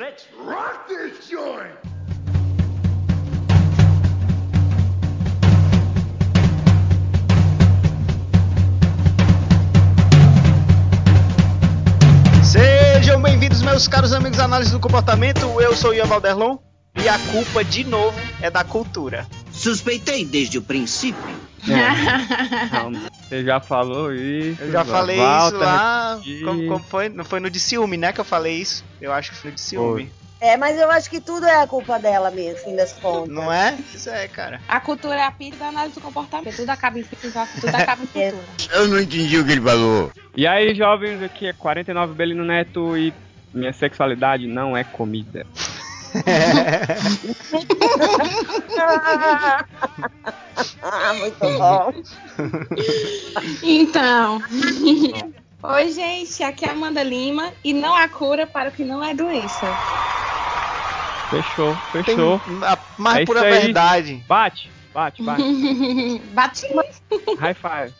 Let's rock this joint! Sejam bem-vindos, meus caros amigos análise do comportamento. Eu sou Ian Valderlon e a culpa, de novo, é da cultura. Suspeitei desde o princípio. Não, você já falou isso. Eu já falei volta isso lá. Como, como foi? Não foi no de ciúme, né? Que eu falei isso. Eu acho que foi no de ciúme. É, mas eu acho que tudo é a culpa dela mesmo, fim das contas. Não é? Isso é, cara. A cultura é a pilha da análise do comportamento. Tudo acaba em tudo acaba em cultura. Eu não entendi o que ele falou. E aí, jovens, aqui é 49 Belino Neto e minha sexualidade não é comida. muito bom. Então. Oi, gente. Aqui é a Amanda Lima e não há cura para o que não é doença. Fechou, Tem fechou. a mais É pura verdade. Bate, bate, bate. Bati. High five.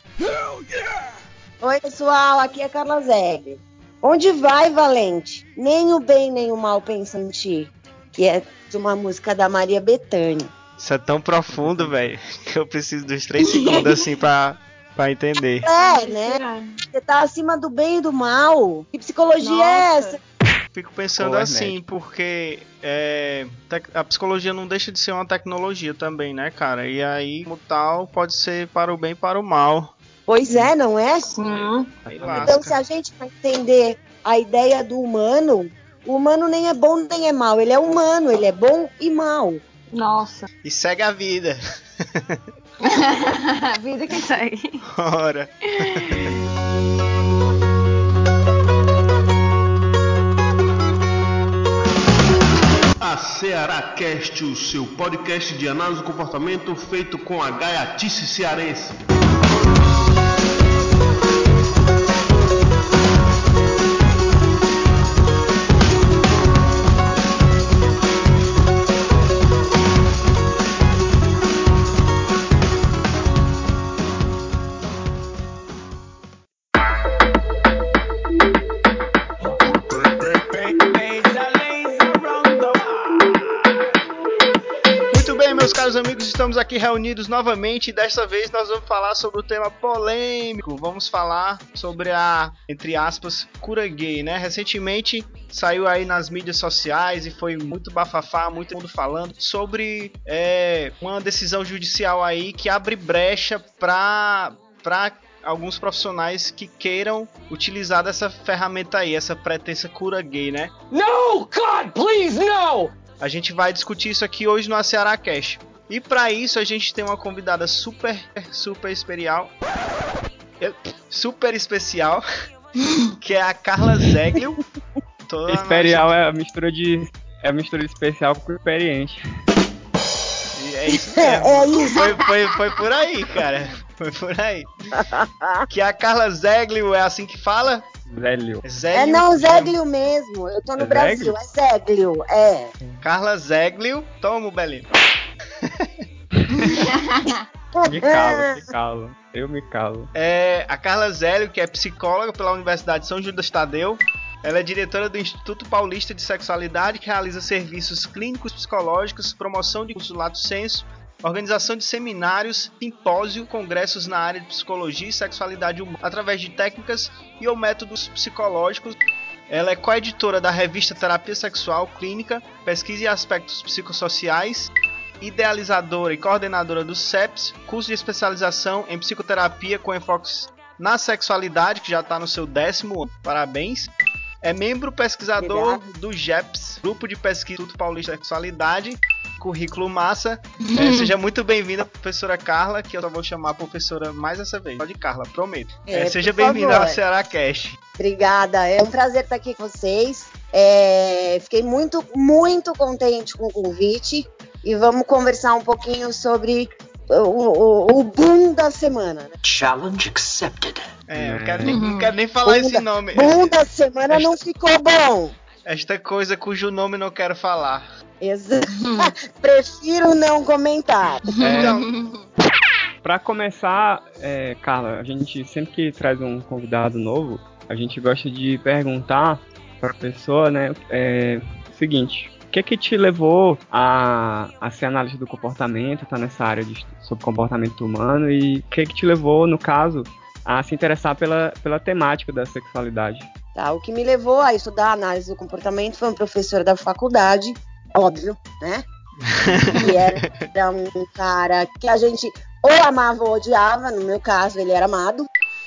Oi, pessoal, aqui é Carla Zeg. Onde vai, Valente? Nem o bem nem o mal pensa em ti. Que é de uma música da Maria Bethânia. Isso é tão profundo, velho, que eu preciso dos três segundos assim pra, pra entender. É, né? Você tá acima do bem e do mal. Que psicologia é Nossa. essa? Fico pensando Pô, é assim, médico. porque é, a psicologia não deixa de ser uma tecnologia também, né, cara? E aí, como tal, pode ser para o bem e para o mal. Pois é, não é? Hum. Então, se a gente vai entender a ideia do humano, o humano nem é bom nem é mal. Ele é humano, ele é bom e mal. Nossa. E segue a vida. Vida que segue. Ora. A Ceará Cast, o seu podcast de análise do comportamento feito com a gaiatice cearense. Meus amigos, estamos aqui reunidos novamente e desta vez nós vamos falar sobre o tema polêmico. Vamos falar sobre a, entre aspas, cura gay, né? Recentemente saiu aí nas mídias sociais e foi muito bafafá, muito mundo falando sobre é, uma decisão judicial aí que abre brecha para para alguns profissionais que queiram utilizar dessa ferramenta aí, essa pretensa cura gay, né? No! God, please, no! A gente vai discutir isso aqui hoje no Ceará Cash. E para isso a gente tem uma convidada super, super especial. Super especial. Que é a Carla Zeglio. Toda Imperial é a mistura de. É a mistura de especial com experiente. E É isso É, é isso. Foi, foi, foi por aí, cara. Foi por aí. Que a Carla Zeglio é assim que fala? Zeglio, É não, Zéglio mesmo. Eu tô no É Brasil, é Zéglio, é. Carla Zeglio. Toma, o Belinho. Me calo, me calo. Eu me calo. É a Carla Zélio, que é psicóloga pela Universidade São Judas Tadeu. Ela é diretora do Instituto Paulista de Sexualidade, que realiza serviços clínicos psicológicos, promoção de curso Lato Senso, organização de seminários, simpósio, congressos na área de psicologia e sexualidade humana, através de técnicas e ou métodos psicológicos. Ela é coeditora da revista Terapia Sexual Clínica, Pesquisa e Aspectos Psicossociais, idealizadora e coordenadora do CEPS, curso de especialização em psicoterapia com enfoques na sexualidade, que já está no seu décimo ano. Parabéns. É membro pesquisador do GEPS, Grupo de Pesquisa do Instituto Paulista de Sexualidade. Currículo massa. É, seja muito bem-vinda, professora Carla, que eu só vou chamar a professora mais essa vez. Pode Carla, prometo. É, É, seja bem-vinda ao Ceará Cash. Obrigada, é um prazer estar aqui com vocês. É, fiquei muito, muito contente com o convite e vamos conversar um pouquinho sobre o, o, o boom da semana. Né? Challenge accepted. É, eu quero nem, não quero nem falar esse nome. Boom da semana não ficou bom. Esta coisa cujo nome não quero falar. Exa- Prefiro não comentar. Então, Pra começar, é, Carla, a gente sempre que traz um convidado novo, a gente gosta de perguntar pra pessoa, né, é, seguinte. O que que te levou a, a ser analista do comportamento, tá nessa área de, sobre comportamento humano e o que que te levou, no caso, a se interessar pela, pela temática da sexualidade? Tá, o que me levou a estudar análise do comportamento foi um professor da faculdade, óbvio, né? que era um cara que a gente ou amava ou odiava, no meu caso ele era amado.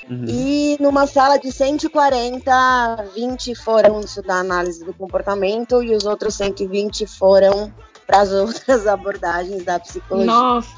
Uhum. E numa sala de 140, 20 foram estudar análise do comportamento e os outros 120 foram para as outras abordagens da psicologia. Nossa.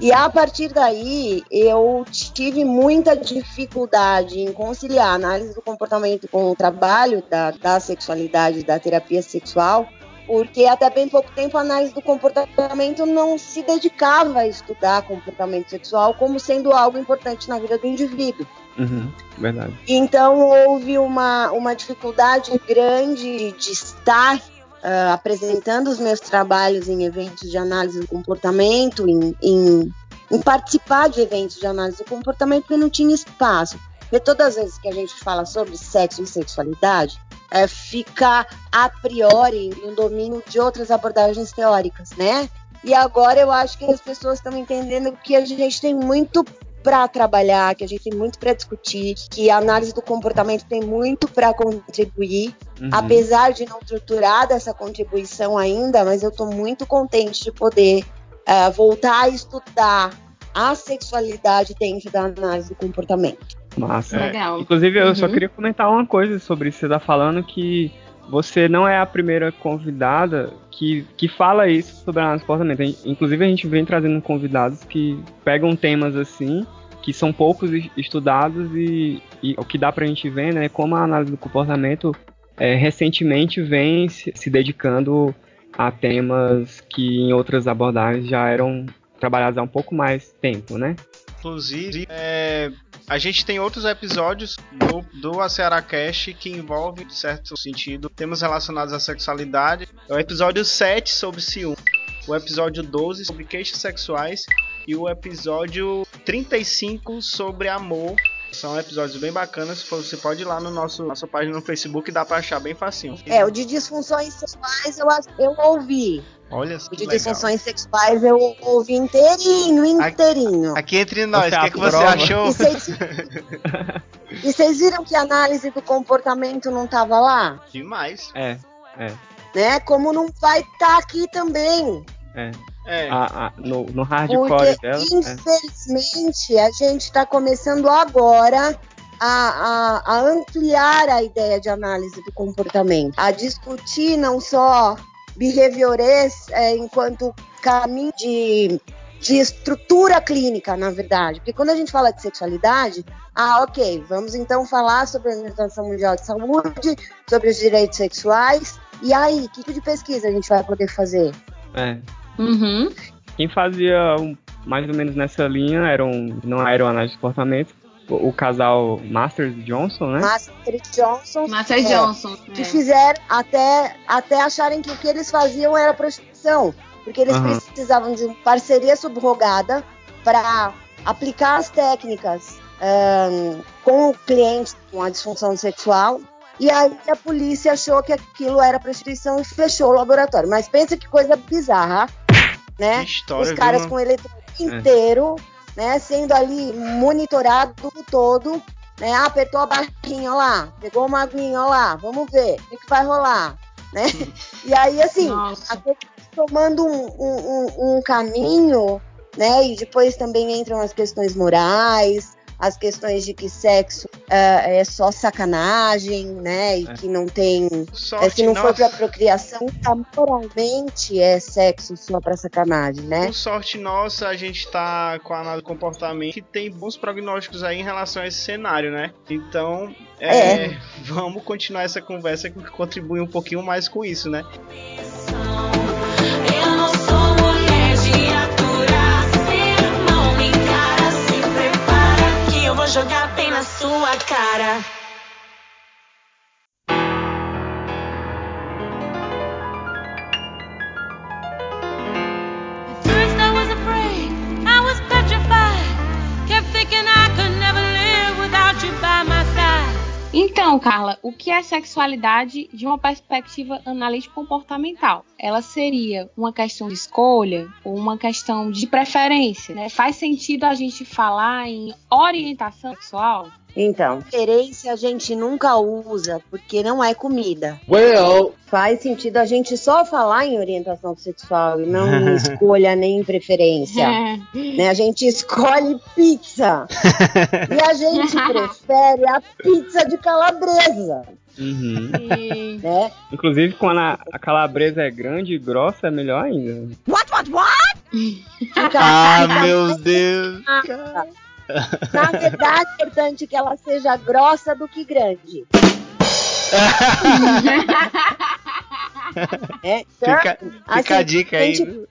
E a partir daí, eu tive muita dificuldade em conciliar a análise do comportamento com o trabalho da, da sexualidade, da terapia sexual, porque até bem pouco tempo a análise do comportamento não se dedicava a estudar comportamento sexual como sendo algo importante na vida do indivíduo. Uhum, verdade. Então houve uma, uma dificuldade grande de estar ah, apresentando os meus trabalhos em eventos de análise do comportamento, em, em, em participar de eventos de análise do comportamento, porque não tinha espaço. Porque todas as vezes que a gente fala sobre sexo e sexualidade, é, fica a priori no domínio de outras abordagens teóricas, né? E agora eu acho que as pessoas estão entendendo que a gente tem muito para trabalhar, que a gente tem muito para discutir, que a análise do comportamento tem muito para contribuir, Uhum. apesar de não estruturar dessa contribuição ainda, mas eu estou muito contente de poder eh, voltar a estudar a sexualidade dentro da análise do comportamento. Massa. Legal. Inclusive, eu só Uhum. queria comentar uma coisa sobre isso. Você tá falando que você não é a primeira convidada que, que fala isso sobre análise de comportamento. In- Inclusive, a gente vem trazendo convidados que pegam temas assim, que são poucos es- estudados e, e o que dá pra gente ver, né, como a análise do comportamento é, recentemente vem se, se dedicando a temas que em outras abordagens já eram trabalhados há um pouco mais tempo, né? Inclusive, é, a gente tem outros episódios do, do Aceara Cash que envolvem, em certo sentido, temas relacionados à sexualidade. É o episódio 7 sobre ciúme, o episódio 12 sobre queixas sexuais e o episódio 35 sobre amor. São episódios bem bacanas. Você pode ir lá no nosso nossa página no Facebook, dá pra achar bem facinho. É, o de disfunções sexuais eu, eu ouvi. Olha O que de legal. disfunções sexuais eu ouvi inteirinho, inteirinho. Aqui entre nós, o que, que você achou? E vocês, viram que a análise do comportamento não estava lá? Demais. É, Né? Como não vai estar aqui também. é. É. A- a- no, no hardcore Porque, dela. é. infelizmente, a gente está começando agora a, a- a ampliar a ideia de análise do comportamento, a discutir não só behaviores é, enquanto caminho de, de estrutura clínica, na verdade. Porque quando a gente fala de sexualidade, ah, ok, vamos então falar sobre a Organização Mundial de Saúde, sobre os direitos sexuais. E aí, que tipo de pesquisa a gente vai poder fazer? É. Uhum. Quem fazia um- mais ou menos nessa linha eram, não era o análise de comportamento, o, o casal Masters Johnson, né? Master Johnson. Master É. Johnson. que é. fizeram até, até acharem que o que eles faziam era prostituição. Porque eles Aham. precisavam de uma parceria subrogada para aplicar as técnicas ahn, com o cliente com a disfunção sexual. E aí a polícia achou que aquilo era prostituição e fechou o laboratório. Mas pensa que coisa bizarra, né? Que história, Os viu, caras mano? com o eletrônico inteiro, né? Sendo ali monitorado o tempo todo, né? Ah, apertou a barrinha, ó lá, pegou uma aguinha, ó lá, vamos ver, o que, que vai rolar, né? E aí, assim, tomando um, um- um- um caminho, né? E depois também entram as questões morais, as questões de que sexo é, é só sacanagem, né? E É. que não tem é, Sorte se não for pra nossa. procriação, tá moralmente é sexo só pra sacanagem, né? Com sorte nossa, a gente tá com a análise do comportamento que tem bons prognósticos aí em relação a esse cenário, né? Então, é, É. vamos continuar essa conversa que contribui um pouquinho mais com isso, né? Eu jogar bem na sua cara. Então, Carla, o que é sexualidade de uma perspectiva analítica comportamental? Ela seria uma questão de escolha ou uma questão de preferência? Né? Faz sentido a gente falar em orientação sexual? Então, preferência a gente nunca usa, porque não é comida. Well, Faz sentido a gente só falar em orientação sexual e não em escolha nem em preferência. É. né? A gente escolhe pizza. e a gente prefere a pizza de calabresa. Uhum. Né? Inclusive, quando a, a calabresa é grande e grossa, é melhor ainda. Fica- Ah, fica meu Deus. Na verdade, é importante que ela seja grossa do que grande. É, então, Fica, assim, fica a dica aí.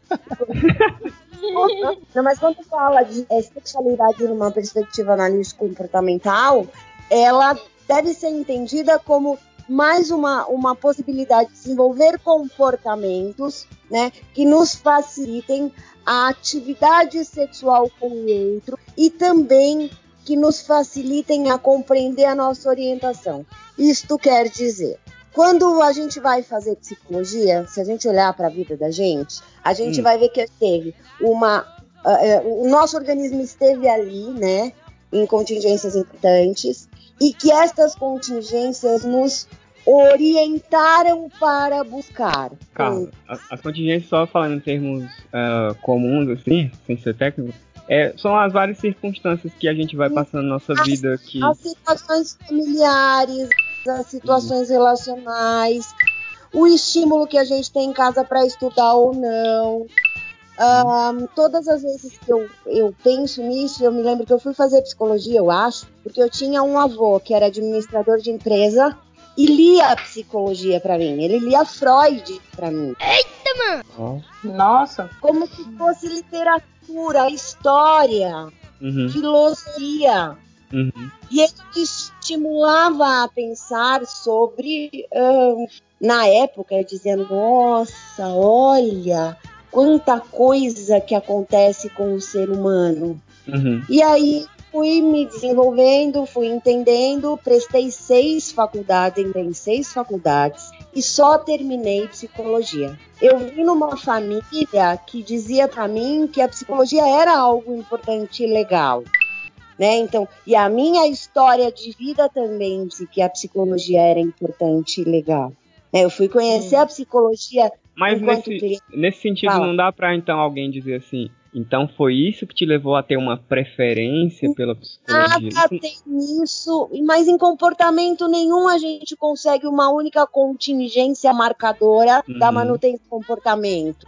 Não, mas quando fala de é, sexualidade numa perspectiva analítica comportamental, ela deve ser entendida como mais uma, uma possibilidade de desenvolver comportamentos né, que nos facilitem a atividade sexual com o outro e também que nos facilitem a compreender a nossa orientação. Isto quer dizer, quando a gente vai fazer psicologia, se a gente olhar para a vida da gente, a gente Hum. vai ver que teve uma. ah, é, o nosso organismo esteve ali, né, em contingências importantes, e que estas contingências nos orientaram para buscar. Carla, as contingências, só falando em termos ah, comuns, assim, sem ser técnico, é, são as várias circunstâncias que a gente vai passando na nossa As- vida que. As situações familiares, as situações relacionais, o estímulo que a gente tem em casa para estudar ou não. Ahn, todas as vezes que eu, eu penso nisso, eu me lembro que eu fui fazer psicologia, eu acho, porque eu tinha um avô que era administrador de empresa e lia psicologia para mim. Ele lia Freud para mim. Ó, Nossa. Como se fosse literatura, história, uhum, filosofia. uhum. E ele me estimulava a pensar sobre, ahn, na época, eu dizia, nossa, olha quanta coisa que acontece com o ser humano. Uhum. E aí fui me desenvolvendo, fui entendendo, prestei seis faculdades, entrei em seis faculdades e só terminei psicologia. Eu vim numa família que dizia para mim que a psicologia era algo importante e legal. Né? Então, e a minha história de vida também disse que a psicologia era importante e legal. Né? Eu fui conhecer a psicologia Mas enquanto nesse, nesse sentido, Fala. não dá pra então alguém dizer assim. Então foi isso que te levou a ter uma preferência pela psicologia? Nada tem isso, mas em comportamento nenhum a gente consegue uma única contingência marcadora da Uhum. manutenção do comportamento.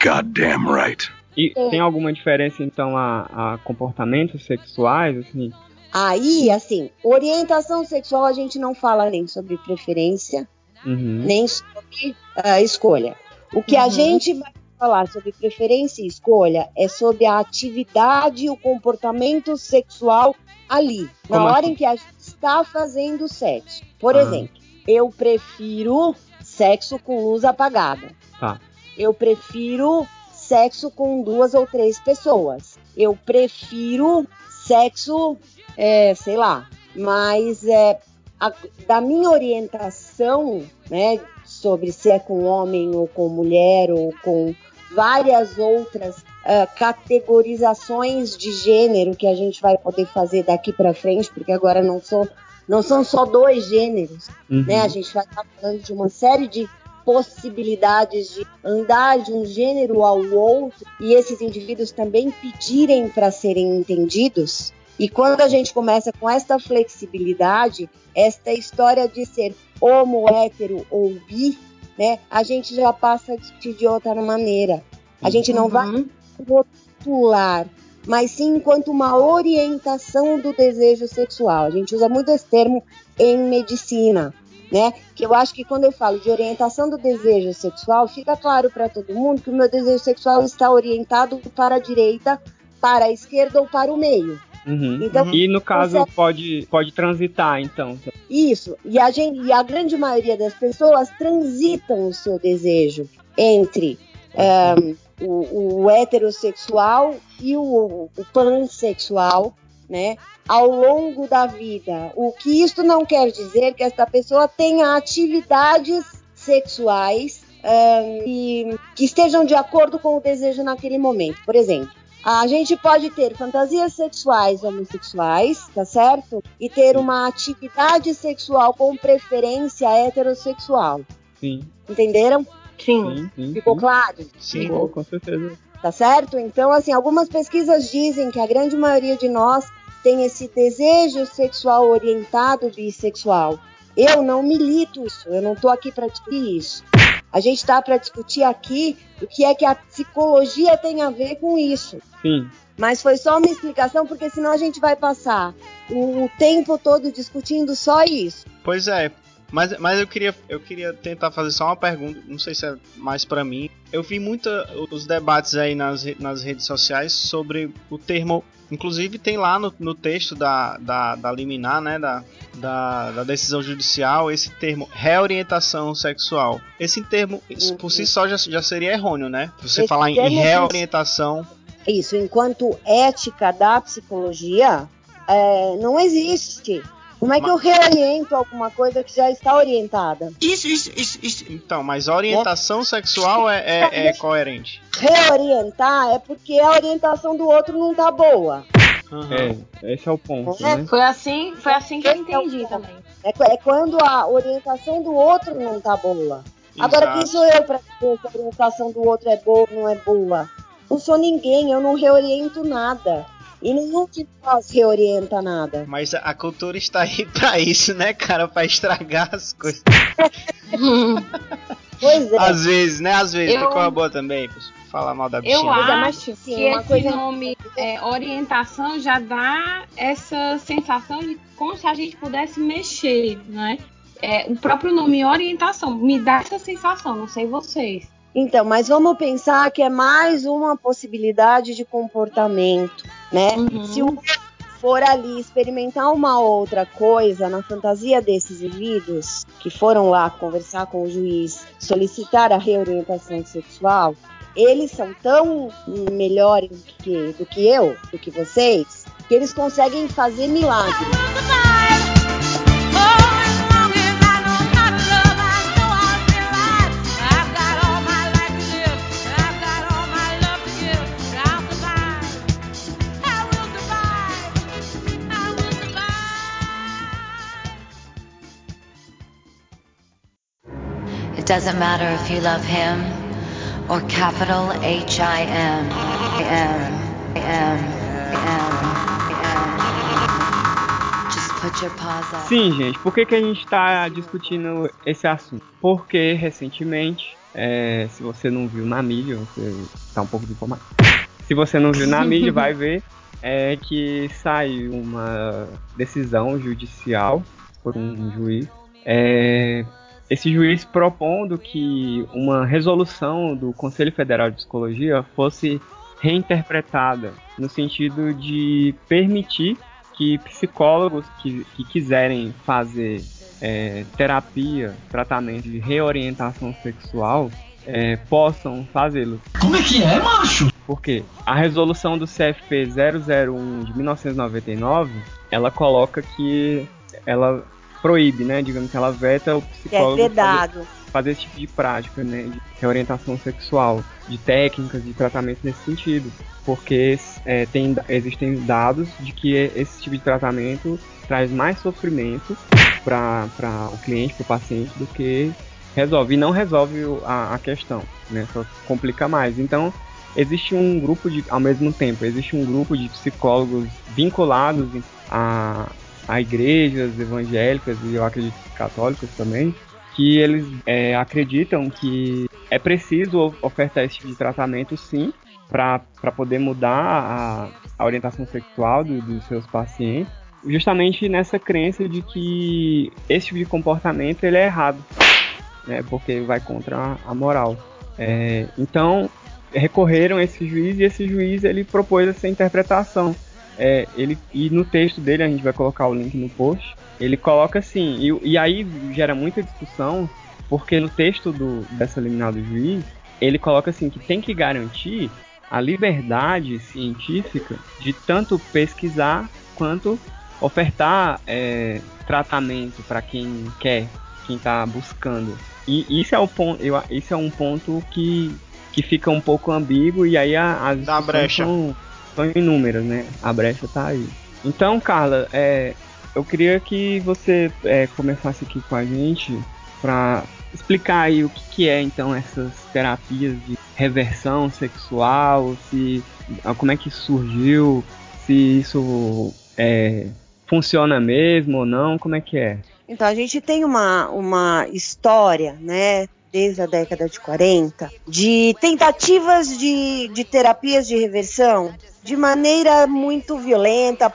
Goddamn right. E É. tem alguma diferença então a, a comportamentos sexuais, assim? Aí, assim, orientação sexual a gente não fala nem sobre preferência, Uhum. nem sobre ah, escolha. O que a Uhum. gente vai falar sobre preferência e escolha é sobre a atividade e o comportamento sexual ali, na Como hora em que a gente está fazendo sexo. Por Ah. exemplo, eu prefiro sexo com luz apagada. Tá. Eu prefiro sexo com duas ou três pessoas. Eu prefiro sexo, é, sei lá, mas é, a- da minha orientação, né, sobre se é com homem ou com mulher ou com várias outras ah, categorizações de gênero que a gente vai poder fazer daqui para frente, porque agora não sou não são só dois gêneros, Uhum. né? A gente vai estar falando de uma série de possibilidades de andar de um gênero ao outro e esses indivíduos também pedirem para serem entendidos. E quando a gente começa com esta flexibilidade, esta história de ser homo, hétero ou bi, né, a gente já passa a discutir de outra maneira. A gente não vai Uhum. rotular, mas sim enquanto uma orientação do desejo sexual. A gente usa muito esse termo em medicina, né? Que eu acho que quando eu falo de orientação do desejo sexual, fica claro para todo mundo que o meu desejo sexual está orientado para a direita, para a esquerda ou para o meio. Uhum. Então, E no caso você- pode, pode transitar, então. Isso. E a, gente, e a grande maioria das pessoas transitam o seu desejo entre ahn, o, o heterossexual e o, o pansexual, né, ao longo da vida. O que isto não quer dizer que esta pessoa tenha atividades sexuais um, que, que estejam de acordo com o desejo naquele momento. Por exemplo, a gente pode ter fantasias sexuais homossexuais, tá certo? E ter uma atividade sexual com preferência heterossexual. Sim. Entenderam? Sim. Sim, sim, Ficou sim. claro? Sim. Ficou, com certeza. Tá certo? Então, assim, algumas pesquisas dizem que a grande maioria de nós tem esse desejo sexual orientado bissexual. Eu não milito isso, eu não tô aqui para discutir isso. A gente está para discutir aqui o que é que a psicologia tem a ver com isso. Sim. Mas foi só uma explicação, porque senão a gente vai passar o, o tempo todo discutindo só isso. Pois é. Mas, mas eu queria eu queria tentar fazer só uma pergunta, não sei se é mais pra mim. Eu vi muito os debates aí nas, nas redes sociais sobre o termo, inclusive tem lá no, no texto da, da, da liminar, né, da, da, da decisão judicial, esse termo reorientação sexual. Esse termo, isso por si só já, já seria errôneo, né? Você Esse falar em, reorientação, Isso, enquanto ética da psicologia, é, não existe. Como é que eu reoriento alguma coisa que já está orientada? Isso, isso, isso, isso. então, mas orientação sexual é, é, é coerente. Reorientar é porque a orientação do outro não tá boa. Aham. É, esse é o ponto, É, né? Foi assim, foi assim que eu entendi também. É, é quando a orientação do outro não tá boa. Agora, quem Exato. sou eu para dizer se a orientação do outro é boa ou não é boa? Não sou ninguém, eu não reoriento nada. E nenhum de nós reorienta nada. Mas a- cultura está aí pra isso, né, cara? Pra estragar as coisas. Pois é. Às vezes, né? Às vezes. Eu- coisa boa também. Falar mal da Eu bichinha. Mais acho que uma esse coisa- nome é, orientação já dá essa sensação de como se a gente pudesse mexer, né? É, o próprio nome orientação me dá essa sensação, não sei vocês. Então, mas vamos pensar que é mais uma possibilidade de comportamento, né? Uhum. Se outro for ali experimentar uma outra coisa na fantasia desses indivíduos que foram lá conversar com o juiz, solicitar a reorientação sexual, eles são tão melhores do que, do que eu, do que vocês, que eles conseguem fazer milagres. It doesn't matter if you love him or capital H I M M M M M. Just put your paws up. Sim, gente, por que, que a gente está discutindo esse assunto? Porque recentemente, é, se você não viu na mídia, você tá um pouco desinformado. Se você não viu na mídia, vai ver é, que saiu uma decisão judicial por um juiz. é, esse juiz propondo que uma resolução do Conselho Federal de Psicologia fosse reinterpretada no sentido de permitir que psicólogos que, que quiserem fazer é, terapia, tratamento de reorientação sexual, é, possam fazê-lo. Como é que é, macho? Porque a resolução do CFP 001 de 1999, ela coloca que ela proíbe, né, digamos que ela veta o é psicólogo fazer, vedado. fazer esse tipo de prática, né, de reorientação sexual, de técnicas de tratamento nesse sentido, porque é, tem, existem dados de que esse tipo de tratamento traz mais sofrimento para o cliente, para o paciente, do que resolve. E não resolve a, a questão, né, só complica mais. Então, existe um grupo de, ao mesmo tempo, existe um grupo de psicólogos vinculados a, a igrejas evangélicas e eu acredito que católicas também, que eles é, acreditam que é preciso of- ofertar esse tipo de tratamento sim, para poder mudar a, a orientação sexual do- dos seus pacientes, justamente nessa crença de que esse tipo de comportamento ele é errado, né, porque vai contra a moral. É, então recorreram a esse juiz e esse juiz ele propôs essa interpretação. É, ele, e no texto dele, a gente vai colocar o link no post, ele coloca assim, e, e aí gera muita discussão, porque no texto do, dessa liminar do juiz, ele coloca assim que tem que garantir a liberdade científica de tanto pesquisar quanto ofertar é, tratamento para quem quer, quem está buscando. E isso é o ponto, eu, isso é um ponto que, que fica um pouco ambíguo e aí a, as Dá brecha. São, são inúmeras, né? A brecha tá aí. Então, Carla, é, eu queria que você é, começasse aqui com a gente para explicar aí o que, que é então essas terapias de reversão sexual, se como é que surgiu, se isso é, funciona mesmo ou não, como é que é? Então, a gente tem uma, uma história, né, desde a década de 40, de tentativas de, de terapias de reversão de maneira muito violenta,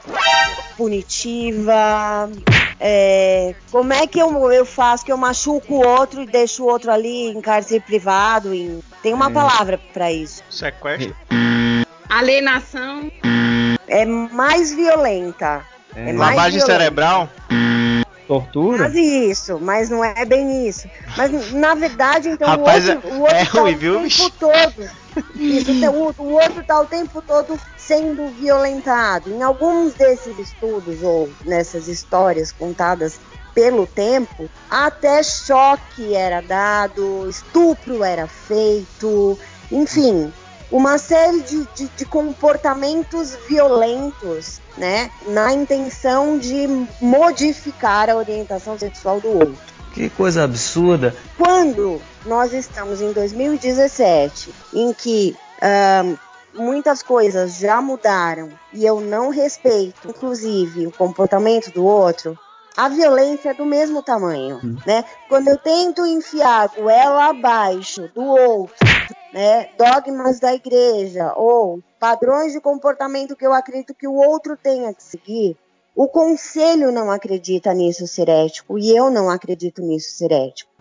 punitiva. É, como é que eu, eu faço que eu machuco o outro e deixo o outro ali em cárcere privado? Em, tem uma É. palavra para isso. Sequestro. Alienação. É mais violenta. É, É mais Lavagem violenta. cerebral. Tortura? Quase isso, mas não é bem isso. Mas na verdade, então Rapaz, o outro, o outro é tá ruim, o viu, tempo bicho? todo. Isso, então, o, o outro tá o tempo todo sendo violentado. Em alguns desses estudos ou nessas histórias contadas pelo tempo, até choque era dado, estupro era feito, enfim, uma série de, de, de comportamentos violentos, né, na intenção de modificar a orientação sexual do outro. Que coisa absurda. Quando nós estamos em 2017, em que muitas coisas já mudaram e eu não respeito, inclusive, o comportamento do outro, a violência é do mesmo tamanho, né? Quando eu tento enfiar a goela abaixo do outro, né, dogmas da igreja ou padrões de comportamento que eu acredito que o outro tenha que seguir, o conselho não acredita nisso ser ético e eu não acredito nisso ser ético.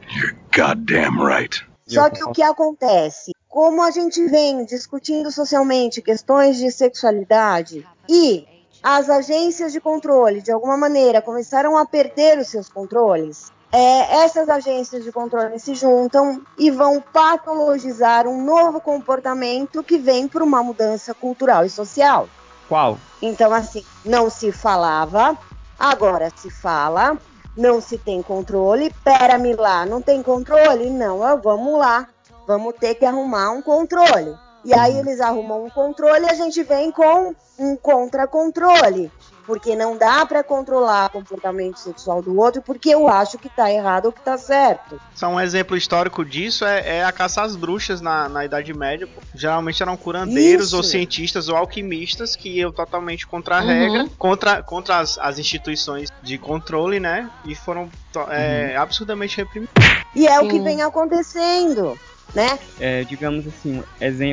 Goddamn right. Só que o que acontece? Como a gente vem discutindo socialmente questões de sexualidade e as agências de controle, de alguma maneira, começaram a perder os seus controles, é, essas agências de controle se juntam e vão patologizar um novo comportamento que vem por uma mudança cultural e social. Qual? Então, assim, não se falava, agora se fala, não se tem controle. Pera-me lá, não tem controle? Não, vamos lá, vamos ter que arrumar um controle. E aí eles arrumam um controle e a gente vem com um contra-controle. Porque não dá para controlar o comportamento sexual do outro, porque eu acho que tá errado ou que tá certo. Só um exemplo histórico disso é, é a caça às bruxas na, na Idade Média. pô. Geralmente eram curandeiros Isso. ou cientistas ou alquimistas que iam totalmente contra a Uhum. regra, contra, contra as, as instituições de controle, né? E foram é, absurdamente reprimidos. E é o que Sim. vem acontecendo, né? É, digamos assim,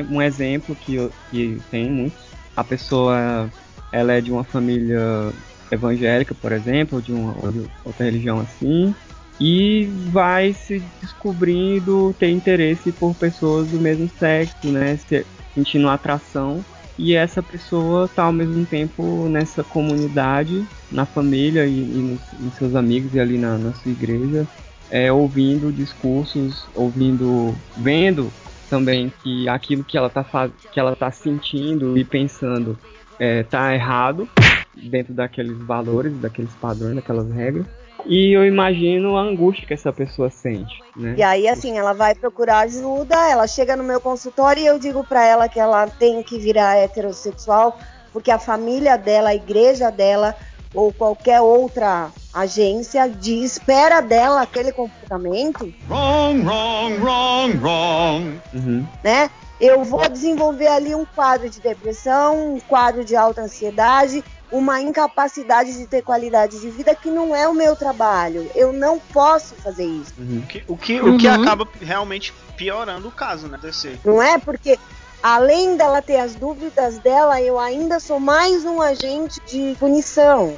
um exemplo, que, que tem muitos. A pessoa ela é de uma família evangélica, por exemplo, ou de uma de outra religião assim, e vai se descobrindo ter interesse por pessoas do mesmo sexo, né? se- Sentindo atração. E essa pessoa tá ao mesmo tempo nessa comunidade, na família e, e nos, nos seus amigos e ali na, na sua igreja, é, ouvindo discursos, ouvindo, vendo também que aquilo que ela tá, que ela tá sentindo e pensando é, tá errado dentro daqueles valores, daqueles padrões, daquelas regras. E eu imagino a angústia que essa pessoa sente, né? E aí, assim, ela vai procurar ajuda, ela chega no meu consultório e eu digo pra ela que ela tem que virar heterossexual, porque a família dela, a igreja dela, ou qualquer outra agência de espera dela aquele comportamento, Wrong, wrong, wrong, wrong. Uhum. né? Eu vou desenvolver ali um quadro de depressão, um quadro de alta ansiedade, uma incapacidade de ter qualidade de vida que não é o meu trabalho. Eu não posso fazer isso. Uhum. O que, o que, o que Uhum. acaba realmente piorando o caso, né? DC. Não é? Porque além dela ter as dúvidas dela, eu ainda sou mais um agente de punição.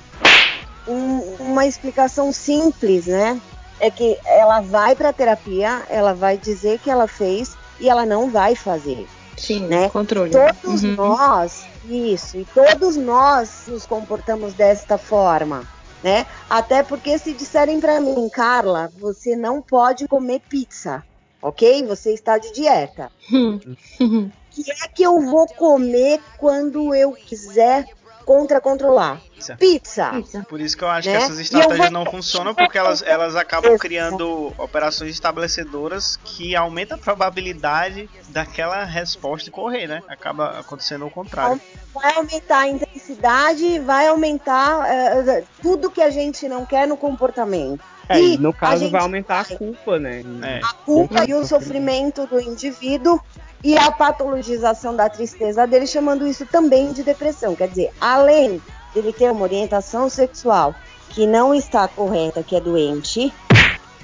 Um- uma explicação simples, né? É que ela vai para terapia, ela vai dizer que ela fez e ela não vai fazer. Sim, Né? controle. Todos Uhum. nós, isso, e todos nós nos comportamos desta forma, né? Até porque se disserem para mim, Carla, você não pode comer pizza, ok? Você está de dieta. Hum. O que é que eu vou comer quando eu quiser contra controlar. Pizza. Pizza. Pizza. Por isso que eu acho Né? que essas estratégias não funcionam, porque elas, elas acabam Exato. criando operações estabelecedoras que aumentam a probabilidade daquela resposta correr, né? Acaba acontecendo o contrário. Vai aumentar a intensidade, vai aumentar eh, tudo que a gente não quer no comportamento. É, E no caso vai aumentar vai- a culpa, né? É. a culpa e o sofrimento do indivíduo e a patologização da tristeza dele, chamando isso também de depressão. Quer dizer, além dele ter uma orientação sexual que não está correta, que é doente,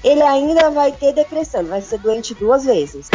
ele ainda vai ter depressão, vai ser doente duas vezes.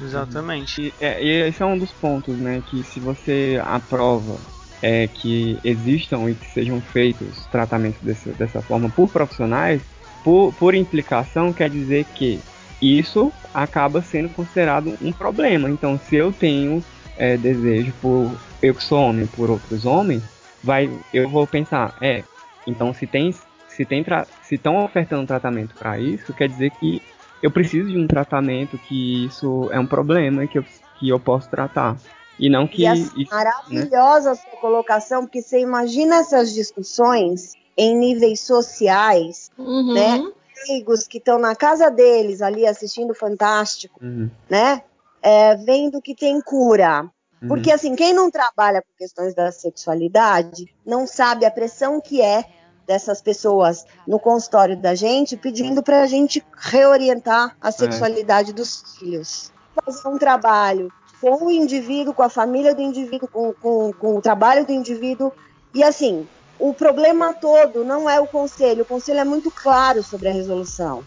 Exatamente. E, é, esse é um dos pontos, né? Que se você aprova é, que existam e que sejam feitos tratamentos desse, dessa forma por profissionais, por, por implicação quer dizer que isso acaba sendo considerado um problema. Então, se eu tenho é, desejo por eu que sou homem por outros homens, vai, eu vou pensar, é, então se tem se tem se estão ofertando tratamento para isso, quer dizer que eu preciso de um tratamento que isso é um problema que eu, que eu posso tratar. E não que e assim, isso, né? maravilhosa a sua colocação, porque você imagina essas discussões em níveis sociais, Uhum. né? Amigos que estão na casa deles ali assistindo Fantástico, Uhum, né? É, vendo que tem cura. uhum. Porque assim, quem não trabalha com questões da sexualidade não sabe a pressão que é dessas pessoas no consultório da gente pedindo para a gente reorientar a sexualidade dos filhos. Fazer um trabalho com o indivíduo, com a família do indivíduo, com, com, com o trabalho do indivíduo. E assim, o problema todo não é o conselho. O conselho é muito claro sobre a resolução.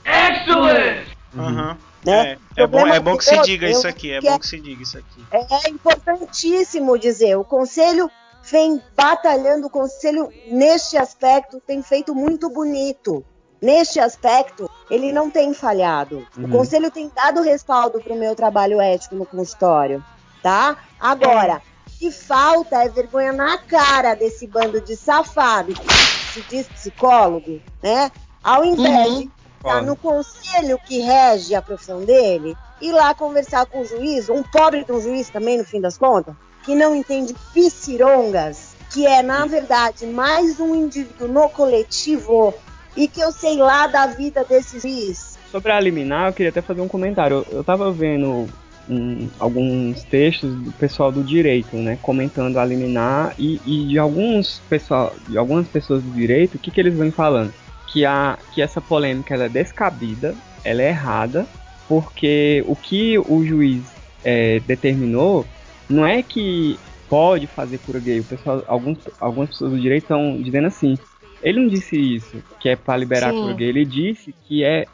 Uhum. Né? É, é, bom, é bom que se diga isso aqui, é bom é- que se diga isso aqui. É importantíssimo dizer, o conselho vem batalhando, o conselho neste aspecto tem feito muito bonito. Neste aspecto, ele não tem falhado. O Uhum. conselho tem dado respaldo para o meu trabalho ético no consultório, tá? Agora, o que falta é vergonha na cara desse bando de safado que se diz psicólogo, né? Ao invés Uhum. de estar no conselho que rege a profissão dele, ir lá conversar com o juiz, um pobre de um juiz também, no fim das contas, que não entende picirongas, que é, na verdade, mais um indivíduo no coletivo e que eu sei lá da vida desse juiz. Sobre a liminar, eu queria até fazer um comentário. Eu, eu tava vendo um, alguns textos do pessoal do direito, né, comentando a liminar e, e de alguns pessoal, de algumas pessoas do direito, o que, que eles vêm falando? Que, a, que essa polêmica ela é descabida, ela é errada, porque o que o juiz é, determinou não é que pode fazer cura gay. O pessoal, alguns, algumas pessoas do direito estão dizendo assim. Ele não disse isso, que é para liberar Sim. a cura gay. Ele disse que é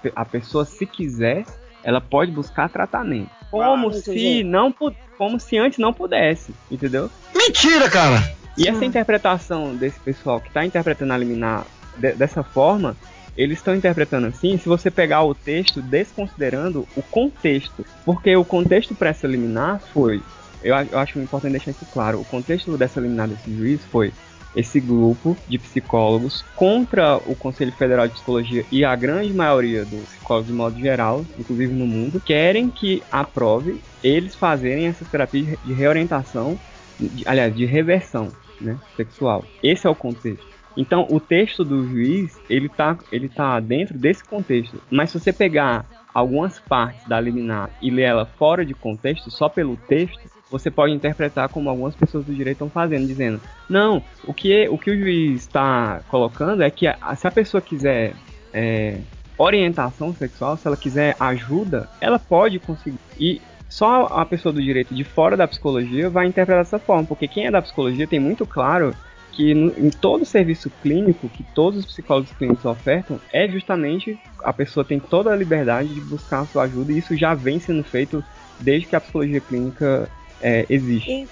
pe- a pessoa, se quiser, ela pode buscar tratamento. Como muito se não como se antes não pudesse, entendeu? Mentira, cara! E essa interpretação desse pessoal que está interpretando a liminar de- dessa forma, eles estão interpretando assim, se você pegar o texto desconsiderando o contexto. Porque o contexto para essa liminar foi, eu, eu acho importante deixar isso claro, o contexto dessa liminar desse juiz foi esse grupo de psicólogos contra o Conselho Federal de Psicologia e a grande maioria dos psicólogos de modo geral, inclusive no mundo, querem que aprove eles fazerem essas terapias de- de reorientação, de- aliás, de reversão né, sexual. Esse é o contexto. Então, o texto do juiz, ele tá, ele tá dentro desse contexto. Mas se você pegar algumas partes da liminar e ler ela fora de contexto, só pelo texto, você pode interpretar como algumas pessoas do direito estão fazendo, dizendo: não, o que, o, que o juiz está colocando é que a- se a pessoa quiser é, orientação sexual, se ela quiser ajuda, ela pode conseguir. E só a pessoa do direito de fora da psicologia vai interpretar dessa forma, porque quem é da psicologia tem muito claro que no- em todo serviço clínico que todos os psicólogos clínicos ofertam é justamente a pessoa tem toda a liberdade de buscar a sua ajuda e isso já vem sendo feito desde que a psicologia clínica é, existe.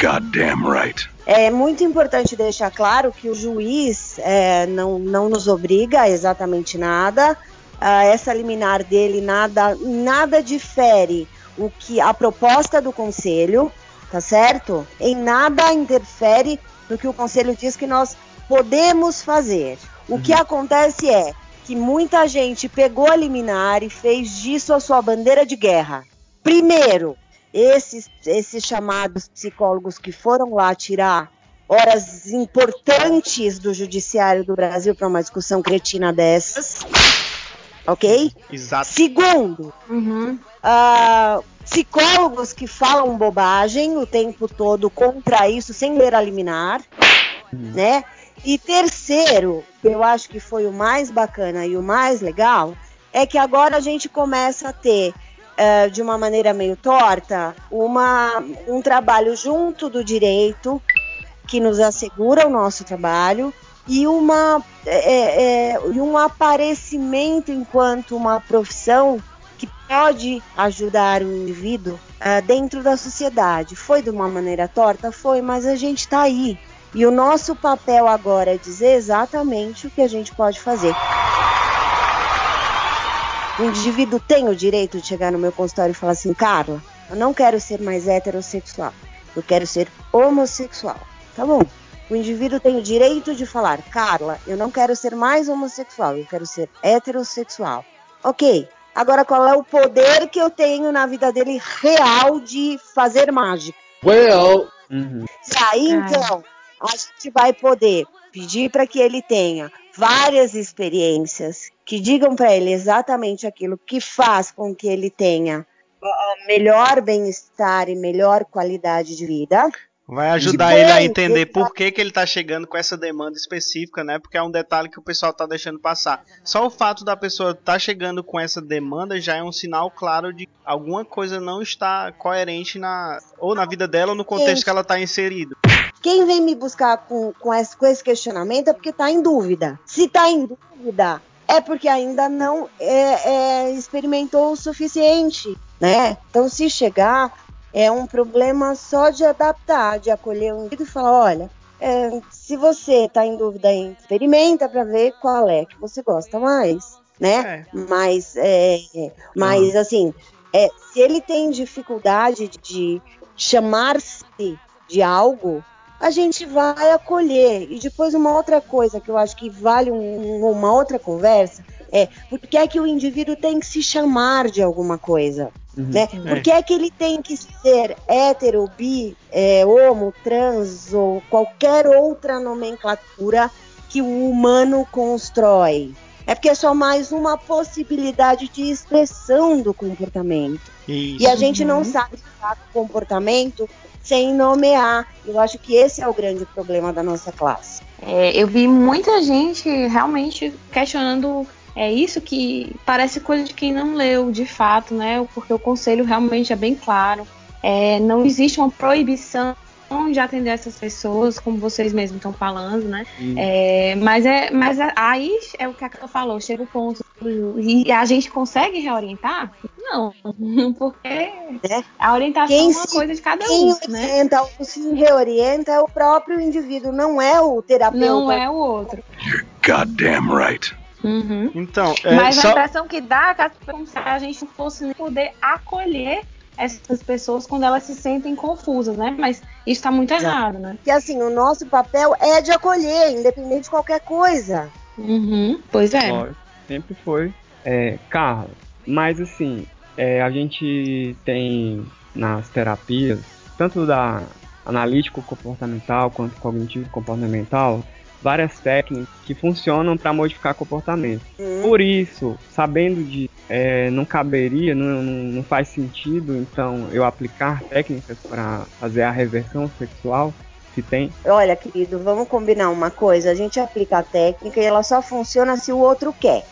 Goddamn right. É muito importante deixar claro que o juiz é, não, não nos obriga a exatamente nada. Ah, essa liminar dele nada, nada difere o que a proposta do conselho, tá certo? Em nada interfere no que o conselho diz que nós podemos fazer. O que acontece é que muita gente pegou a liminar e fez disso a sua bandeira de guerra. Primeiro, esses, esses chamados psicólogos que foram lá tirar horas importantes do judiciário do Brasil para uma discussão cretina dessas. Ok? Exato. Segundo, Uhum. ah, psicólogos que falam bobagem o tempo todo contra isso, sem ler a liminar, né? E terceiro, que eu acho que foi o mais bacana e o mais legal, é que agora a gente começa a ter, eh, de uma maneira meio torta, uma, um trabalho junto do direito que nos assegura o nosso trabalho e, uma, é, é, e um aparecimento enquanto uma profissão que pode ajudar o indivíduo ah, dentro da sociedade. Foi de uma maneira torta? Foi, mas a gente está aí. E o nosso papel agora é dizer exatamente o que a gente pode fazer. O indivíduo tem o direito de chegar no meu consultório e falar assim: Carla, eu não quero ser mais heterossexual, eu quero ser homossexual. Tá bom. O indivíduo tem o direito de falar: Carla, eu não quero ser mais homossexual, eu quero ser heterossexual. Ok. Agora, qual é o poder que eu tenho na vida dele real de fazer mágica? Well, Uhum. E aí, então, a gente vai poder pedir para que ele tenha várias experiências que digam para ele exatamente aquilo que faz com que ele tenha melhor bem-estar e melhor qualidade de vida. Vai ajudar ele a entender ele por que, que ele tá chegando com essa demanda específica, né? Porque é um detalhe que o pessoal tá deixando passar. Só o fato da pessoa tá chegando com essa demanda já é um sinal claro de que alguma coisa não está coerente na ou na vida dela ou no contexto que ela tá inserido. Quem vem me buscar com, com, esse, com esse questionamento é porque está em dúvida. Se está em dúvida, é porque ainda não é, é, experimentou o suficiente, né? Então, se chegar, é um problema só de adaptar, de acolher um indivíduo e falar, olha, é, se você está em dúvida, experimenta para ver qual é que você gosta mais, né? Mas, é, mas assim, é, se ele tem dificuldade de chamar-se de algo, a gente vai acolher. E depois uma outra coisa que eu acho que vale um- uma outra conversa é por que é que o indivíduo tem que se chamar de alguma coisa? Né? Por que é que ele tem que ser hétero, bi, é, homo, trans ou qualquer outra nomenclatura que o humano constrói? É porque é só mais uma possibilidade de expressão do comportamento. Isso. E a gente não sabe lidar com o comportamento sem nomear. Eu acho que esse é o grande problema da nossa classe. É, eu vi muita gente realmente questionando é isso que parece coisa de quem não leu de fato, né? Porque o conselho realmente é bem claro. É, não existe uma proibição de atender essas pessoas, como vocês mesmos estão falando, né? É, mas é, mas é- aí é o que a Carla falou, chega o ponto e a gente consegue reorientar? Não, porque a orientação é uma se- coisa de cada quem um, né? orienta ou se reorienta é o próprio indivíduo, não é o terapeuta. Não é o outro. Goddamn right. Então, é, Mas a só- impressão que dá é que como se a gente não fosse nem poder acolher essas pessoas quando elas se sentem confusas, né? Mas isso tá muito errado, né? Que assim, o nosso papel é de acolher, independente de qualquer coisa. Uhum, pois é. Lógico, sempre foi. É, Carla, mas assim, é, a gente tem nas terapias, tanto da analítico comportamental quanto cognitivo comportamental, várias técnicas que funcionam para modificar comportamento. Por isso, sabendo de é, não caberia, não, não, não faz sentido, então eu aplicar técnicas para fazer a reversão sexual, se tem. Olha, querido, vamos combinar uma coisa. A gente aplica a técnica e ela só funciona se o outro quer.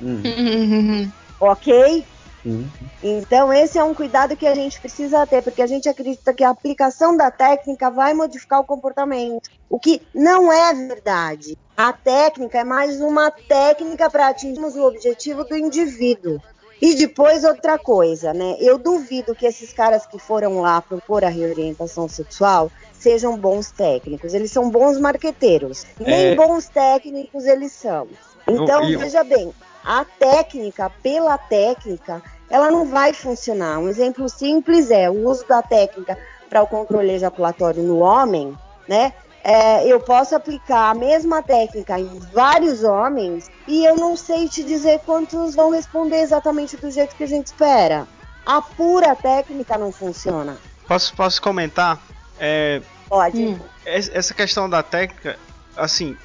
Hum, Ok? Sim. Então, esse é um cuidado que a gente precisa ter, porque a gente acredita que a aplicação da técnica vai modificar o comportamento, o que não é verdade. A técnica é mais uma técnica para atingirmos o objetivo do indivíduo. E depois outra coisa, né? Eu duvido que esses caras que foram lá propor a reorientação sexual sejam bons técnicos. Eles são bons marqueteiros. Nem É. bons técnicos eles são. Então, Eu- eu- veja bem, a técnica, pela técnica, ela não vai funcionar. Um exemplo simples é o uso da técnica para o controle ejaculatório no homem, né? É, eu posso aplicar a mesma técnica em vários homens e eu não sei te dizer quantos vão responder exatamente do jeito que a gente espera. A pura técnica não funciona. Posso, posso comentar? É, Pode. Hum. Es- Essa questão da técnica, assim,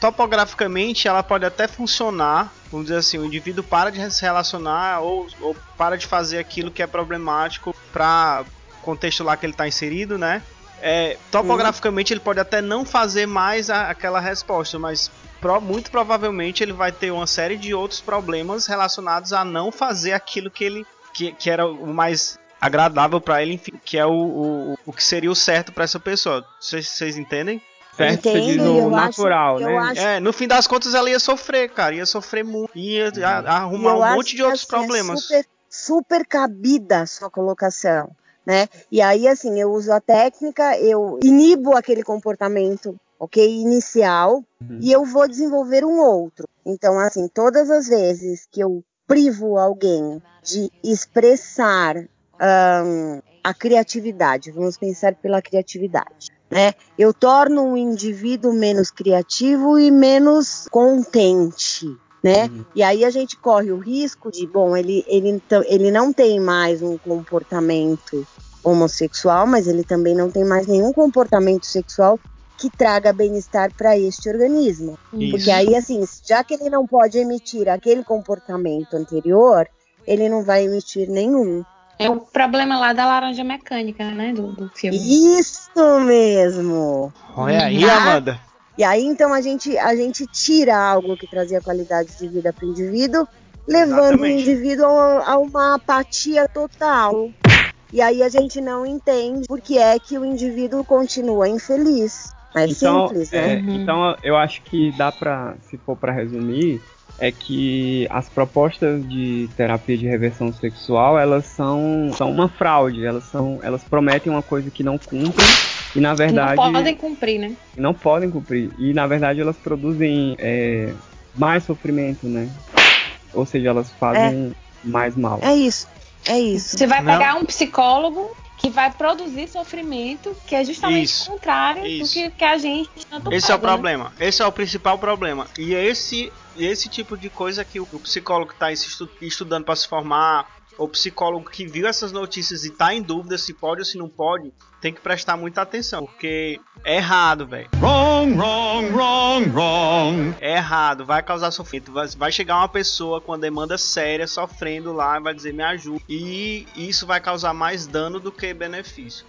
topograficamente ela pode até funcionar. Vamos dizer assim, o indivíduo para de se relacionar ou, ou para de fazer aquilo que é problemático para o contexto lá que ele está inserido, né? É, topograficamente ele pode até não fazer mais a- aquela resposta, mas pro- muito provavelmente ele vai ter uma série de outros problemas relacionados a não fazer aquilo que ele que, que era o mais agradável para ele, enfim, que é o, o, o que seria o certo para essa pessoa. Vocês, vocês entendem? Certo, você diz Entendo, o eu acho- natural, eu né? acho- É, no fim das contas ela ia sofrer, cara, ia sofrer muito, ia a- E arrumar um acho monte de outros assim, é problemas. super, super cabida a sua colocação, né? E aí, assim, eu uso a técnica, eu inibo aquele comportamento, ok? Inicial, e eu vou desenvolver um outro. Então, assim, todas as vezes que eu privo alguém de expressar ahn, a criatividade, vamos pensar pela criatividade, né? Eu torno um indivíduo menos criativo e menos contente, né? E aí a gente corre o risco de, bom, ele, ele, então- ele não tem mais um comportamento homossexual, mas ele também não tem mais nenhum comportamento sexual que traga bem-estar para este organismo. Isso. Porque aí, assim, já que ele não pode emitir aquele comportamento anterior, ele não vai emitir nenhum. É o problema lá da laranja mecânica, né? Do, do filme. Isso mesmo! Olha aí, Tá? Amanda. E aí, então, a gente, a gente tira algo que trazia qualidade de vida para o indivíduo, levando o Exatamente. indivíduo a, a uma apatia total. E aí a gente não entende por que é que o indivíduo continua infeliz. É Então, simples, é, né? então eu acho que dá pra, se for pra resumir, é que as propostas de terapia de reversão sexual, elas são, são uma fraude, elas são, elas prometem uma coisa que não cumprem e na verdade não podem cumprir, né? não podem cumprir e na verdade elas produzem é, mais sofrimento, né? Ou seja, elas fazem mais mal. É isso, é isso. Você vai Não. pegar um psicólogo que vai produzir sofrimento, que é justamente Isso, o contrário isso. do que, que a gente tanto Esse é o né? problema. Esse é o principal problema. E é esse, esse tipo de coisa que o, o psicólogo está estudando para se formar, ou psicólogo que viu essas notícias e está em dúvida se pode ou se não pode, tem que prestar muita atenção, porque é errado, velho. Wrong, wrong, wrong, wrong. É errado, vai causar sofrimento. Vai, chegar uma pessoa com uma demanda séria, sofrendo lá, vai dizer me ajuda. E isso vai causar mais dano do que benefício.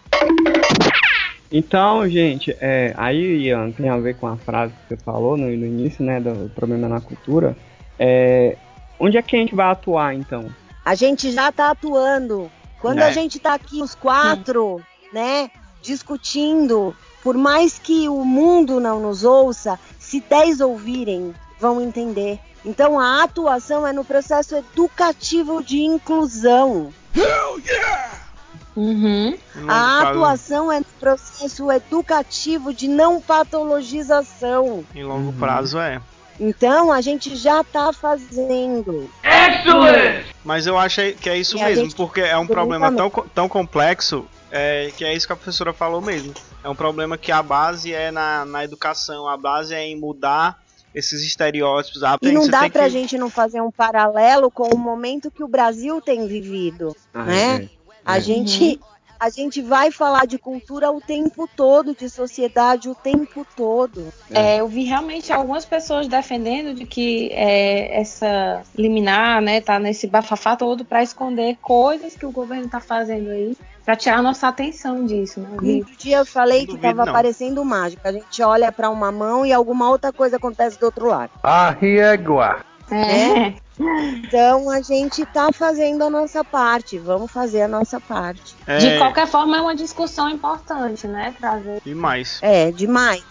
Então, gente, é, aí Ian, tem a ver com a frase que você falou no, no início, né, do problema na cultura. É, onde é que a gente vai atuar, então? A gente já está atuando. Quando É. a gente está aqui os quatro, né, discutindo, por mais que o mundo não nos ouça, se dez ouvirem, vão entender. Então a atuação é no processo educativo de inclusão. Uhum. Em longo A atuação é no processo educativo de não patologização. Em longo prazo é. Então a gente já está fazendo. Mas eu acho que é isso E mesmo, gente- porque é um problema tão, tão complexo é, que é isso que a professora falou mesmo. É um problema que a base é na, na educação, a base é em mudar esses estereótipos. Ah, E não dá pra que- gente não fazer um paralelo com o momento que o Brasil tem vivido. Ah, Né? é. A É. gente a gente vai falar de cultura o tempo todo, de sociedade o tempo todo. É, eu vi realmente algumas pessoas defendendo de que é, essa liminar, né, tá nesse bafafá todo para esconder coisas que o governo tá fazendo aí, para tirar nossa atenção disso, né? Um dia eu falei que tava não. parecendo mágica. A gente olha pra uma mão e alguma outra coisa acontece do outro lado. Arriégua. É. Então a gente tá fazendo a nossa parte. Vamos fazer a nossa parte. É, De qualquer forma, é uma discussão importante, né? Trazer. E mais. É, demais.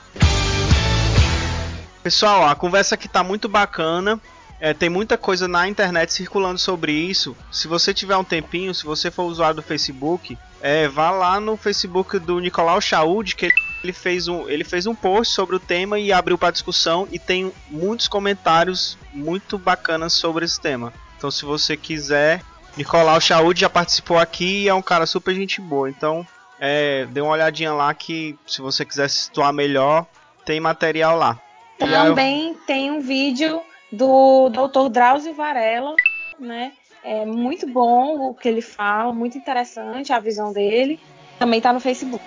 Pessoal, a conversa aqui tá muito bacana. É, tem muita coisa na internet circulando sobre isso. Se você tiver um tempinho, se você for usuário do Facebook, é, vá lá no Facebook do Nicolau Chaud, que ele fez um, ele fez um post sobre o tema e abriu para discussão e tem muitos comentários muito bacanas sobre esse tema. Então, se você quiser, Nicolau Chaud já participou aqui e é um cara super gente boa. Então, é, dê uma olhadinha lá que se você quiser se situar melhor, tem material lá. Aí eu- Também tem um vídeo do Dr. Drauzio Varela, né? É muito bom o que ele fala, muito interessante a visão dele. Também tá no Facebook.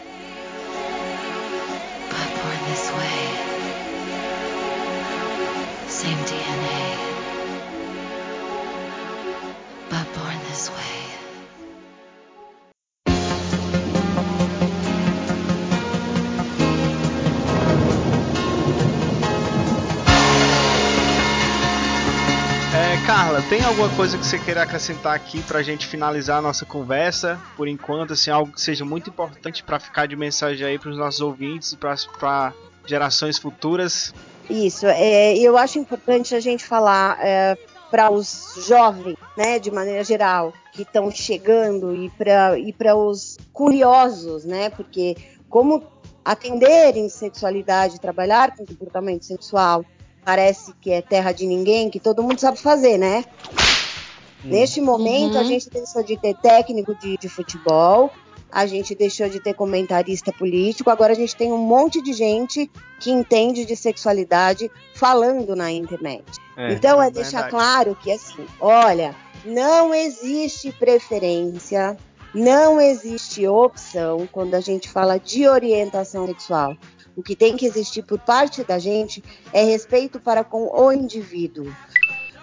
Tem alguma coisa que você queira acrescentar aqui pra gente finalizar a nossa conversa? Por enquanto, assim, algo que seja muito importante para ficar de mensagem aí pros nossos ouvintes e para gerações futuras? Isso, é, eu acho importante a gente falar é, para os jovens, né, de maneira geral, que estão chegando e para e para os curiosos, né, porque como atender em sexualidade, trabalhar com comportamento sexual, parece que é terra de ninguém, que todo mundo sabe fazer, né? Neste momento, Uhum. a gente deixou de ter técnico de, de futebol, a gente deixou de ter comentarista político, agora a gente tem um monte de gente que entende de sexualidade falando na internet. É. então é é deixar verdade. claro que assim, olha, não existe preferência, não existe opção quando a gente fala de orientação sexual. O que tem que existir por parte da gente é respeito para com o indivíduo.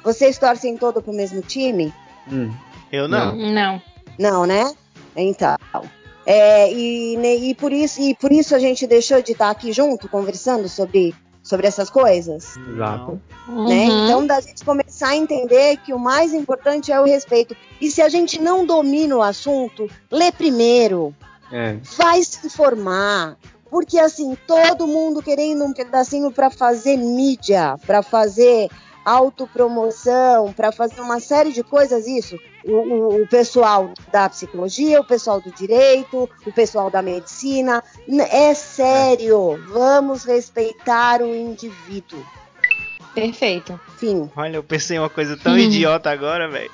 Vocês torcem todo pro mesmo time? Hum. Eu não. Não. Não, né? Então. É, e, e por isso, e por isso a gente deixou de estar aqui junto conversando sobre, sobre essas coisas. Exato. Né? Uhum. Então, da gente começar a entender que o mais importante é o respeito. E se a gente não domina o assunto, lê primeiro, É. vai se informar. Porque assim, todo mundo querendo um pedacinho para fazer mídia, para fazer autopromoção, para fazer uma série de coisas, isso. O, o- o pessoal da psicologia, o pessoal do direito, o pessoal da medicina. É sério, vamos respeitar o indivíduo. Perfeito. Fim. Olha, eu pensei em uma coisa tão idiota agora, velho.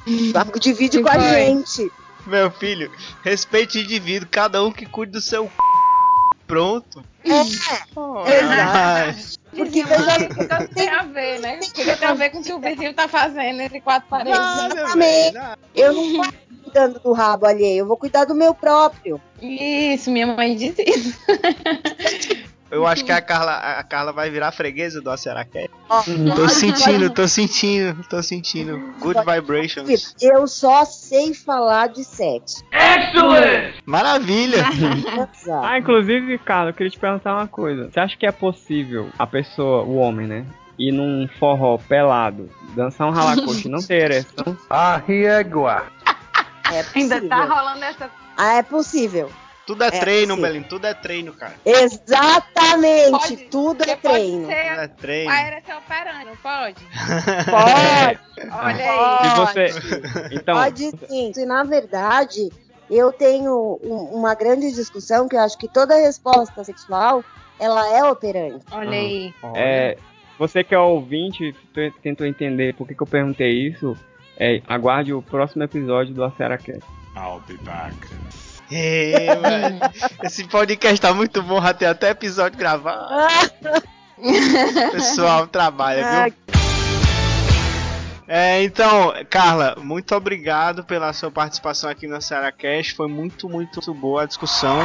Divide Que com a foi? gente. Meu filho, respeite o indivíduo, cada um que cuide do seu c... Pronto. É, Exato. porque veja tem a ver, né? O que que tem a ver com o que o vizinho tá fazendo entre quatro paredes? Exatamente. Eu não vou cuidando do rabo alheio, eu vou cuidar do meu próprio. Isso, minha mãe disse isso. Eu acho que a Carla, a Carla vai virar freguesa do Aceraquete. Ó, Tô sentindo, tô sentindo, tô sentindo. Good vibrations. Eu só sei falar de sexo. Maravilha! Exato. Ah, inclusive, Carlos, eu queria te perguntar uma coisa. Você acha que é possível a pessoa, o homem, né? Ir num forró pelado, dançar um ralacoche e não ter ereção? A riegua. É Ainda tá rolando essa. Ah, é possível. Tudo é, É treino, possível. Belinho, tudo é treino, cara. Exatamente. Pode- Tudo é treino. Tudo é ser treino. a ereção operando, não pode? Pode, Olha aí. Você. Então, Pode sim. E na verdade, eu tenho um- uma grande discussão que eu acho que toda resposta sexual ela é operante. Olha aí. é, você que é ouvinte, tentou entender por que, que eu perguntei isso, é, aguarde o próximo episódio do AceraCast. I'll be back. Velho. Esse podcast tá muito bom, já tem até episódio gravado. Pessoal, trabalha, Ah, viu? É, então, Carla, muito obrigado pela sua participação aqui no Ceará Cash. Foi muito, muito, muito boa a discussão.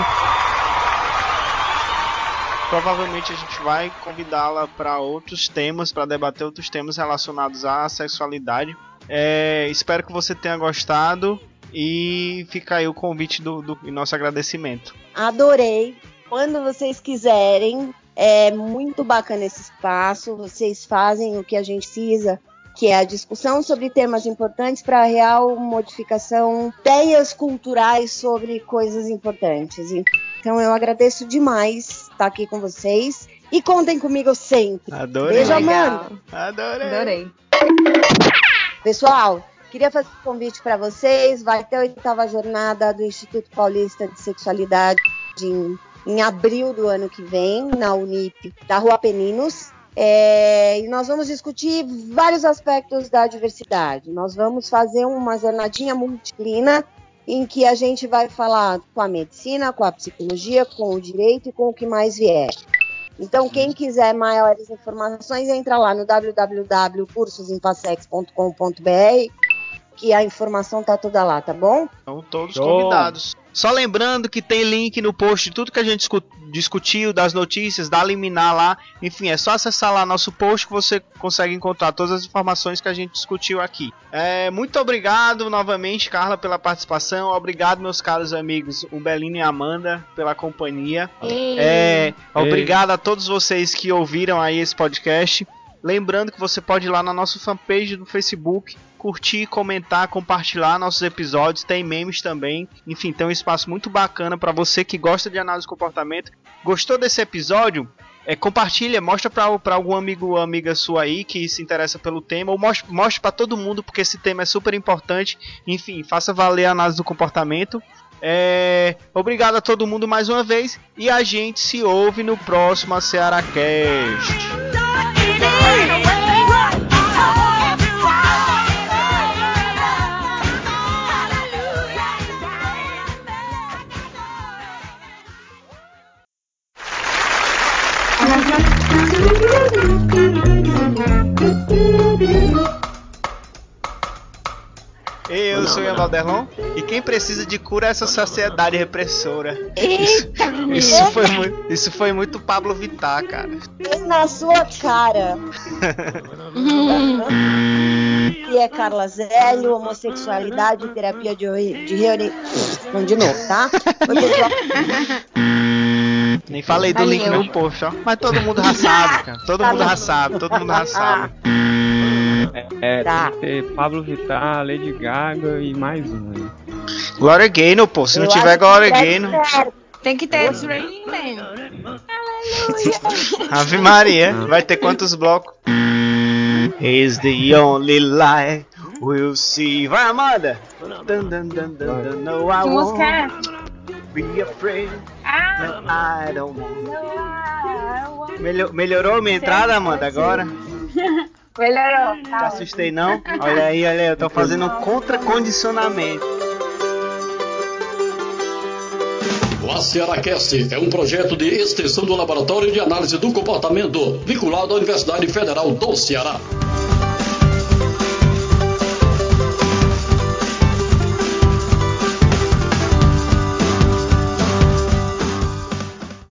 Provavelmente a gente vai convidá-la para outros temas, para debater outros temas relacionados à sexualidade. É, espero que você tenha gostado e fica aí o convite do, do e nosso agradecimento. Adorei. Quando vocês quiserem, é muito bacana esse espaço. Vocês fazem o que a gente precisa, que é a discussão sobre temas importantes para a real modificação, ideias culturais sobre coisas importantes. Então eu agradeço demais estar aqui com vocês e contem comigo sempre. Adorei. Beijo. Amanda. Adorei. Adorei. Pessoal, queria fazer um convite para vocês. Vai ter a oitava jornada do Instituto Paulista de Sexualidade em, em abril do ano que vem, na Unip, da Rua Peninos. É, e nós vamos discutir vários aspectos da diversidade. Nós vamos fazer uma jornadinha multidisciplina em que a gente vai falar com a medicina, com a psicologia, com o direito e com o que mais vier. Então, quem quiser maiores informações, entra lá no www.cursosinfasex.com.br que a informação tá toda lá, tá bom? Então, todos Show. convidados. Só lembrando que tem link no post de tudo que a gente discu- discutiu, das notícias, da liminar lá. Enfim, é só acessar lá nosso post que você consegue encontrar todas as informações que a gente discutiu aqui. É, muito obrigado novamente, Carla, pela participação. Obrigado, meus caros amigos, o Belino e a Amanda, pela companhia. É, obrigado a todos vocês que ouviram aí esse podcast. Lembrando que você pode ir lá na nossa fanpage do Facebook, curtir, comentar, compartilhar nossos episódios. Tem memes também. Enfim, tem um espaço muito bacana para você que gosta de análise de comportamento. Gostou desse episódio? É, compartilha, mostra para algum amigo ou amiga sua aí que se interessa pelo tema, ou mostre, mostre para todo mundo, porque esse tema é super importante. Enfim, faça valer a análise do comportamento. É, obrigado a todo mundo mais uma vez e a gente se ouve no próximo Ceará Eu sou Ian Valderlon e quem precisa de cura é essa sociedade repressora. Isso, isso, foi, muito, isso foi muito Pablo Vittar, cara. Na sua cara. e é Carla Zélio, homossexualidade, terapia de, de reunião. Vamos de novo, tá? Nem falei do link no post, ó. Mas todo mundo já sabe, cara. Todo mundo já sabe, todo mundo já sabe. É, é tá. tem que ter Pablo Vittar, Lady Gaga e mais um aí. Glória Gaynor, pô. Se não tiver Glória Gaynor. Tem que ter Raining Man. Ave Maria. Vai ter quantos blocos? Is the only lie we'll see. Vai, Amanda! Dun, dun, dun, dun, dun, no, I música é? Be afraid. Ah. Melhor, melhorou minha entrada, Amanda, agora? Melhorou. Não te assustei não? Olha aí, olha aí, eu tô fazendo um contra-condicionamento. O AcearaCast é um projeto de extensão do Laboratório de Análise do Comportamento, vinculado à Universidade Federal do Ceará.